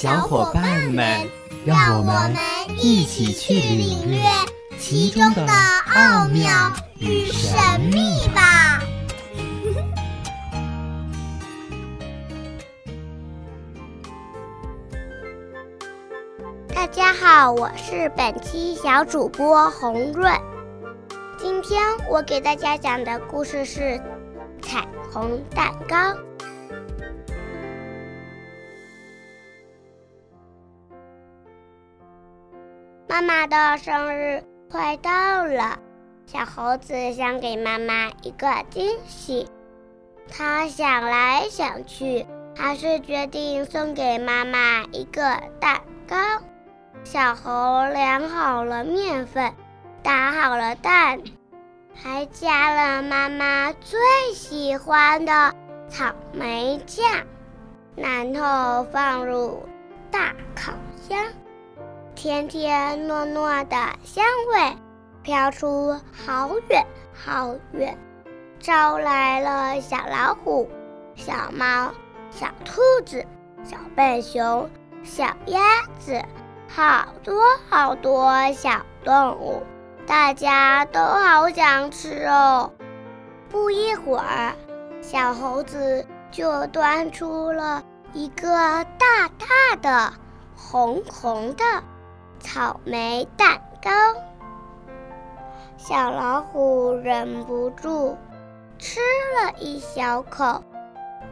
小伙伴们，让我们一起去领略其中的奥妙与神秘吧！大家好，我是本期小主播红润。今天我给大家讲的故事是《彩虹蛋糕》。妈妈的生日快到了，小猴子想给妈妈一个惊喜。他想来想去，还是决定送给妈妈一个蛋糕。小猴量好了面粉，打好了蛋，还加了妈妈最喜欢的草莓酱，然后放入大烤箱。甜甜糯糯的香味飘出好远好远，招来了小老虎、小猫、小兔子、小笨熊、小鸭子，好多好多小动物，大家都好想吃哦。不一会儿，小猴子就端出了一个大大的、红红的。草莓蛋糕，小老虎忍不住吃了一小口，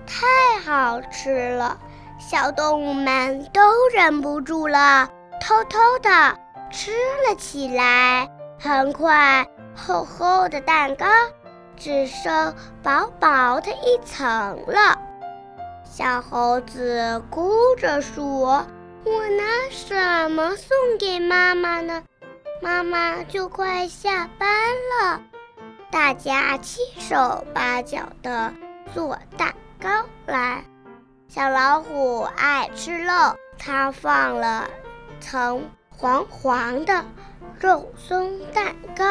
太好吃了。小动物们都忍不住了，偷偷的吃了起来。很快，厚厚的蛋糕只剩薄薄的一层了。小猴子哭着说。我拿什么送给妈妈呢？妈妈就快下班了，大家七手八脚的做蛋糕来。小老虎爱吃肉，它放了层黄黄的肉松蛋糕。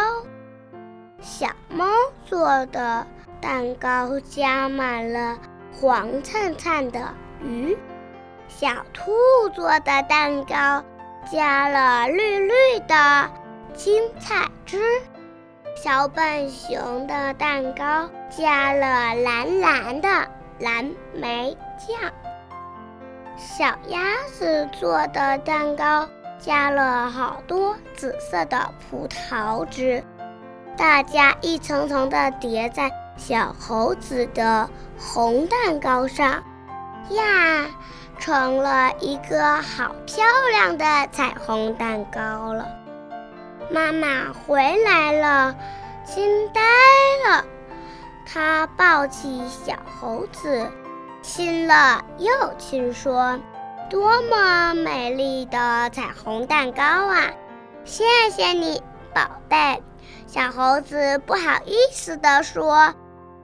小猫做的蛋糕加满了黄灿灿的鱼。小兔做的蛋糕加了绿绿的青菜汁，小笨熊的蛋糕加了蓝蓝的蓝莓酱，小鸭子做的蛋糕加了好多紫色的葡萄汁，大家一层层的叠在小猴子的红蛋糕上，呀！成了一个好漂亮的彩虹蛋糕了。妈妈回来了，惊呆了。她抱起小猴子，亲了又亲，说：“多么美丽的彩虹蛋糕啊！谢谢你，宝贝。”小猴子不好意思地说：“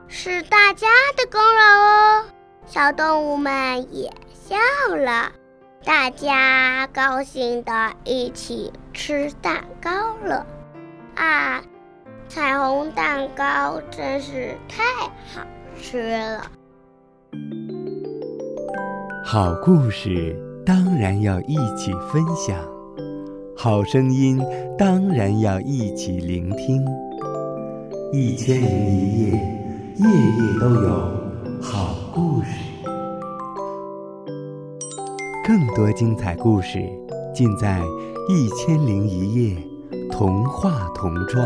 是大家的功劳哦。”小动物们也。笑了，大家高兴的一起吃蛋糕了。啊，彩虹蛋糕真是太好吃了！好故事当然要一起分享，好声音当然要一起聆听。一千零一夜，夜夜都有好故事。更多精彩故事，尽在《一千零一夜》童话童装。